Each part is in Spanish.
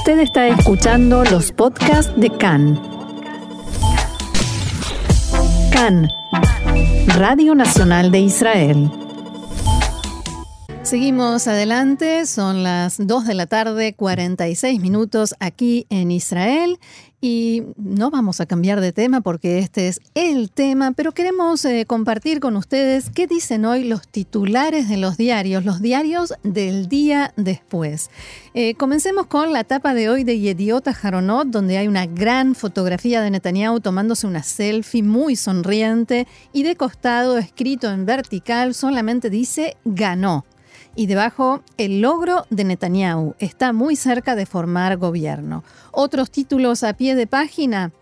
Usted está escuchando los podcasts de CAN. CAN, Radio Nacional de Israel. Seguimos adelante, son las 2 de la tarde, 46 minutos aquí en Israel y no vamos a cambiar de tema porque este es el tema, pero queremos eh, compartir con ustedes qué dicen hoy los titulares de los diarios, los diarios del día después. Eh, comencemos con la tapa de hoy de Yediota Jaronot, donde hay una gran fotografía de Netanyahu tomándose una selfie muy sonriente y de costado, escrito en vertical, solamente dice ganó y debajo el logro de Netanyahu está muy cerca de formar gobierno. Otros títulos a pie de página.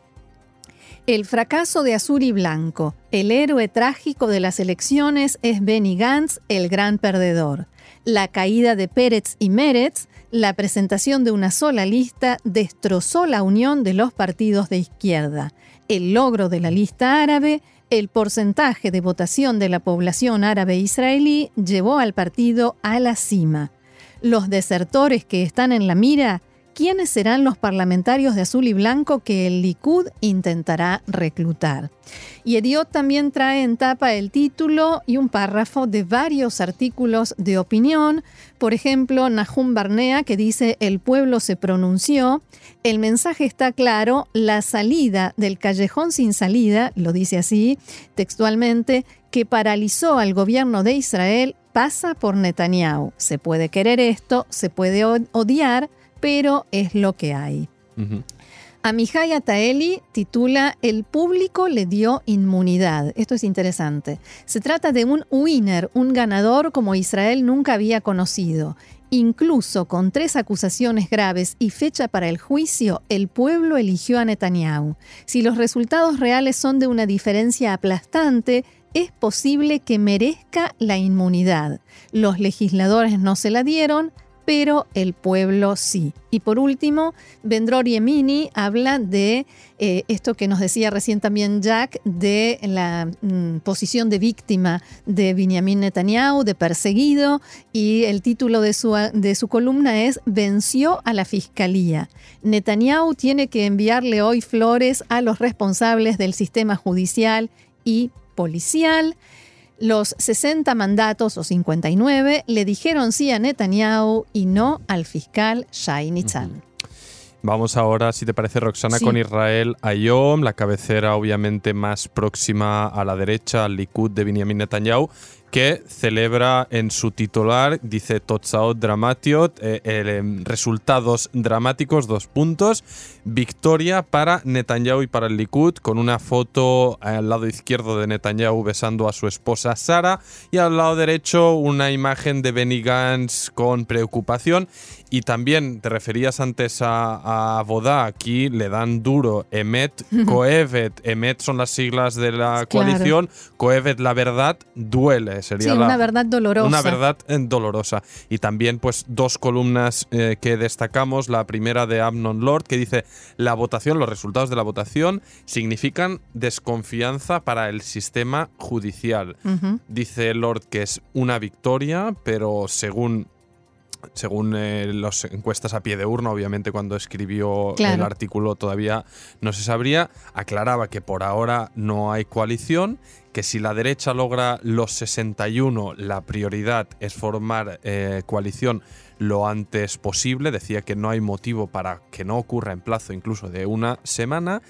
El fracaso de Azul y Blanco. El héroe trágico de las elecciones es Benny Gantz, el gran perdedor. La caída de Pérez y Meretz, la presentación de una sola lista destrozó la unión de los partidos de izquierda. El logro de la lista árabe el porcentaje de votación de la población árabe israelí llevó al partido a la cima. Los desertores que están en la mira, ¿quiénes serán los parlamentarios de azul y blanco que el Likud intentará reclutar? Y Ediot también trae en tapa el título y un párrafo de varios artículos de opinión. Por ejemplo, Nahum Barnea, que dice El pueblo se pronunció. El mensaje está claro, la salida del callejón sin salida, lo dice así textualmente, que paralizó al gobierno de Israel pasa por Netanyahu. Se puede querer esto, se puede odiar, pero es lo que hay. Amihai Ataeli titula El público le dio inmunidad. Esto es interesante. Se trata de un winner, un ganador como Israel nunca había conocido. Incluso con tres acusaciones graves y fecha para el juicio, el pueblo eligió a Netanyahu. Si los resultados reales son de una diferencia aplastante, es posible que merezca la inmunidad. Los legisladores no se la dieron, pero el pueblo sí. Y por último, Vendror Yemini habla de eh, esto que nos decía recién también Jack, de la mm, posición de víctima de Benjamin Netanyahu, de perseguido, y el título de su, de su columna es Venció a la Fiscalía. Netanyahu tiene que enviarle hoy flores a los responsables del sistema judicial y policial. Los 60 mandatos o 59 le dijeron sí a Netanyahu y no al fiscal Shai Nitzan. Vamos ahora, si te parece, Roxana, con Israel Ayom, la cabecera obviamente más próxima a la derecha, al Likud de Benjamin Netanyahu, que celebra en su titular, dice Totsaot Dramatiot, eh, em, resultados dramáticos, dos puntos, victoria para Netanyahu y para el Likud, con una foto al lado izquierdo de Netanyahu besando a su esposa Sara y al lado derecho una imagen de Benny Gantz con preocupación. Y también te referías antes a, a Bodá, aquí le dan duro Emet, Coevet, Emet son las siglas de la coalición, Coevet la verdad duele, sería sí, una verdad dolorosa. Una verdad eh, dolorosa. Y también pues dos columnas eh, que destacamos, la primera de Amnon Lord que dice la votación, los resultados de la votación significan desconfianza para el sistema judicial. Dice Lord que es una victoria, pero según según eh, las encuestas a pie de urna, obviamente cuando escribió el artículo todavía no se sabría, aclaraba que por ahora no hay coalición, que si la derecha logra los 61, la prioridad es formar eh, coalición lo antes posible, decía que no hay motivo para que no ocurra en plazo incluso de una semana,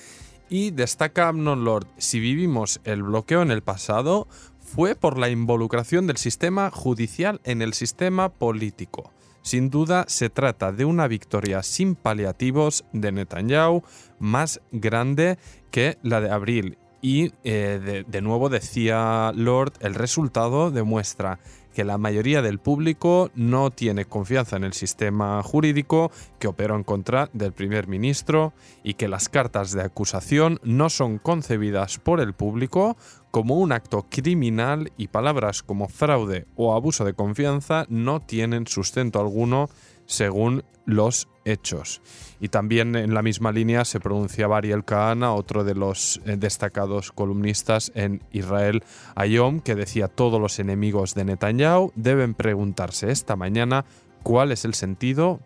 y destaca Amnon Lord, si vivimos el bloqueo en el pasado, fue por la involucración del sistema judicial en el sistema político. Sin duda se trata de una victoria sin paliativos de Netanyahu más grande que la de abril. Y eh, de nuevo decía Lord, el resultado demuestra que la mayoría del público no tiene confianza en el sistema jurídico que operó en contra del primer ministro y que las cartas de acusación no son concebidas por el público como un acto criminal y palabras como fraude o abuso de confianza no tienen sustento alguno según los hechos. Y también en la misma línea se pronunciaba Ariel Kahana, otro de los eh, destacados columnistas en Israel Ayom, que decía todos los enemigos de Netanyahu deben preguntarse esta mañana cuál es el sentido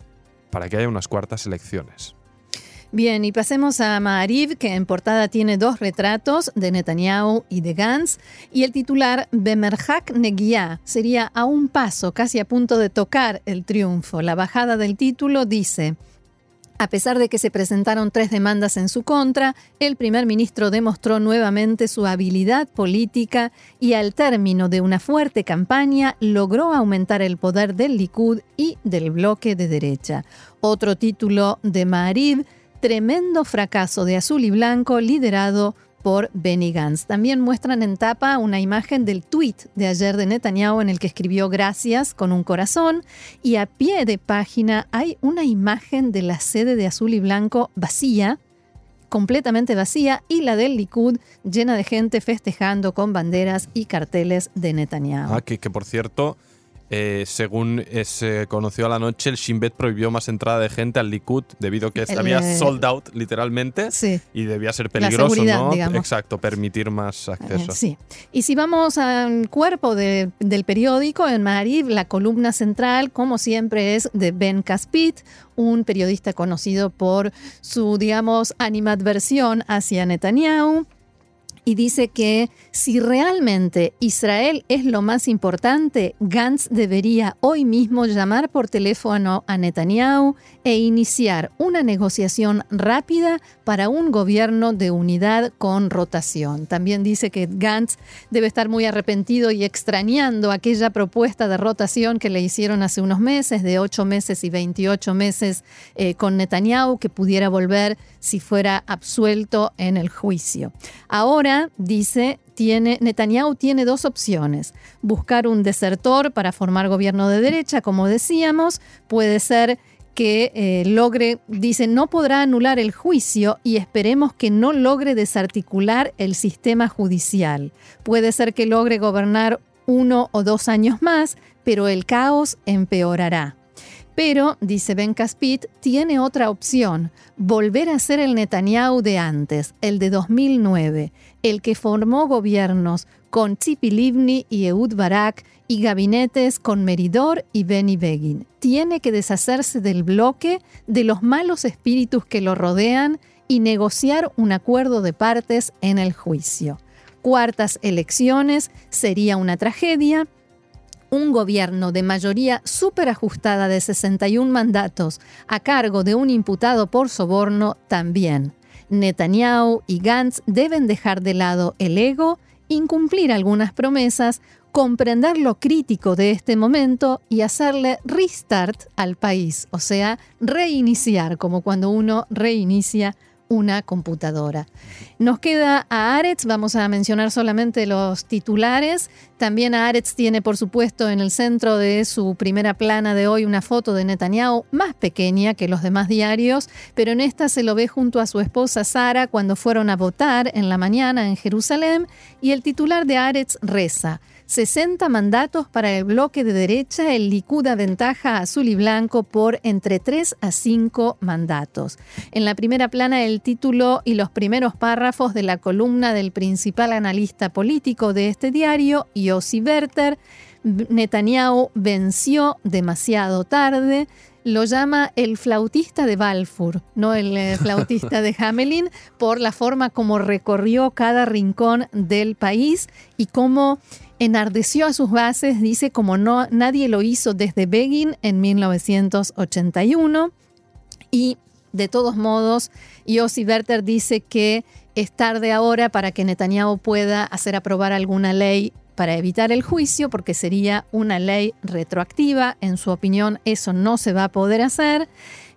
para que haya unas cuartas elecciones. Bien, y pasemos a Ma'ariv, que en portada tiene dos retratos de Netanyahu y de Gantz, y el titular Bemerhak Negia sería a un paso, casi a punto de tocar el triunfo. La bajada del título dice, a pesar de que se presentaron tres demandas en su contra, el primer ministro demostró nuevamente su habilidad política y al término de una fuerte campaña logró aumentar el poder del Likud y del bloque de derecha. Otro título de Ma'ariv tremendo fracaso de azul y blanco liderado por Benny Gantz. También muestran en tapa una imagen del tweet de ayer de Netanyahu en el que escribió gracias con un corazón y a pie de página hay una imagen de la sede de azul y blanco vacía, completamente vacía, y la del Likud llena de gente festejando con banderas y carteles de Netanyahu. Ah, que, que por cierto, eh, según se conoció a la noche, el Shin Bet prohibió más entrada de gente al Likud debido a que había eh, sold out literalmente Sí. y debía ser peligroso, ¿no? digamos. Exacto, permitir más acceso. Eh, sí. Y si vamos al cuerpo de- del periódico, en Marib, la columna central, como siempre, es de Ben Caspit, un periodista conocido por su, digamos, animadversión hacia Netanyahu. Y dice que si realmente Israel es lo más importante, Gantz debería hoy mismo llamar por teléfono a Netanyahu e iniciar una negociación rápida para un gobierno de unidad con rotación. También dice que Gantz debe estar muy arrepentido y extrañando aquella propuesta de rotación que le hicieron hace unos meses, de 8 meses y 28 meses eh, con Netanyahu, que pudiera volver si fuera absuelto en el juicio. Ahora, dice, tiene, Netanyahu tiene dos opciones. Buscar un desertor para formar gobierno de derecha, como decíamos, puede ser que eh, logre, dice, no podrá anular el juicio y esperemos que no logre desarticular el sistema judicial. Puede ser que logre gobernar uno o dos años más, pero el caos empeorará. Pero, dice Ben Caspit, tiene otra opción, volver a ser el Netanyahu de antes, el de 2009, el que formó gobiernos con Tzipi Livni y Ehud Barak y gabinetes con Meridor y Benny Begin. Tiene que deshacerse del bloque, de los malos espíritus que lo rodean y negociar un acuerdo de partes en el juicio. Cuartas elecciones sería una tragedia, un gobierno de mayoría súper ajustada de 61 mandatos a cargo de un imputado por soborno también. Netanyahu y Gantz deben dejar de lado el ego, incumplir algunas promesas, comprender lo crítico de este momento y hacerle restart al país, o sea, reiniciar, como cuando uno reinicia una computadora. Nos queda a Aretz, vamos a mencionar solamente los titulares. También Aretz tiene, por supuesto, en el centro de su primera plana de hoy una foto de Netanyahu más pequeña que los demás diarios, pero en esta se lo ve junto a su esposa Sara cuando fueron a votar en la mañana en Jerusalén y el titular de Aretz reza. 60 mandatos para el bloque de derecha, el Likud aventaja a azul y blanco por entre 3 a 5 mandatos. En la primera plana el título y los primeros párrafos de la columna del principal analista político de este diario, Yossi Werther, Netanyahu venció demasiado tarde, lo llama el flautista de Balfour, no el eh, flautista de Hamelin, por la forma como recorrió cada rincón del país y cómo enardeció a sus bases, dice como no nadie lo hizo desde Begin en 1981 y de todos modos Yossi Werther dice que es tarde ahora para que Netanyahu pueda hacer aprobar alguna ley para evitar el juicio, porque sería una ley retroactiva. En su opinión, eso no se va a poder hacer.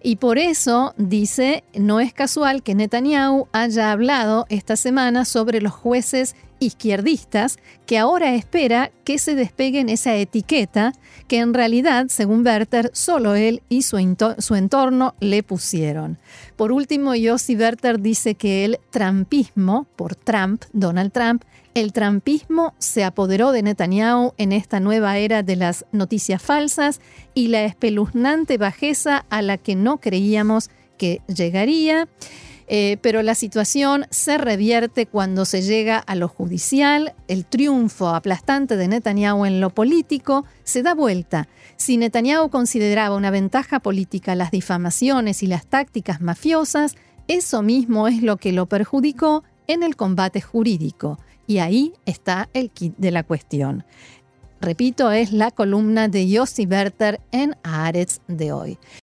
Y por eso, dice, no es casual que Netanyahu haya hablado esta semana sobre los jueces izquierdistas, que ahora espera que se despeguen esa etiqueta que en realidad, según Werther, solo él y su, entorno le pusieron. Por último, Yossi Werther dice que el trampismo, por Trump, Donald Trump, el trampismo se apoderó de Netanyahu en esta nueva era de las noticias falsas y la espeluznante bajeza a la que no creíamos que llegaría. Eh, pero la situación se revierte cuando se llega a lo judicial, el triunfo aplastante de Netanyahu en lo político se da vuelta. Si Netanyahu consideraba una ventaja política las difamaciones y las tácticas mafiosas, eso mismo es lo que lo perjudicó en el combate jurídico. Y ahí está el kit de la cuestión. Repito, es la columna de Yossi Berter en Aretz de hoy.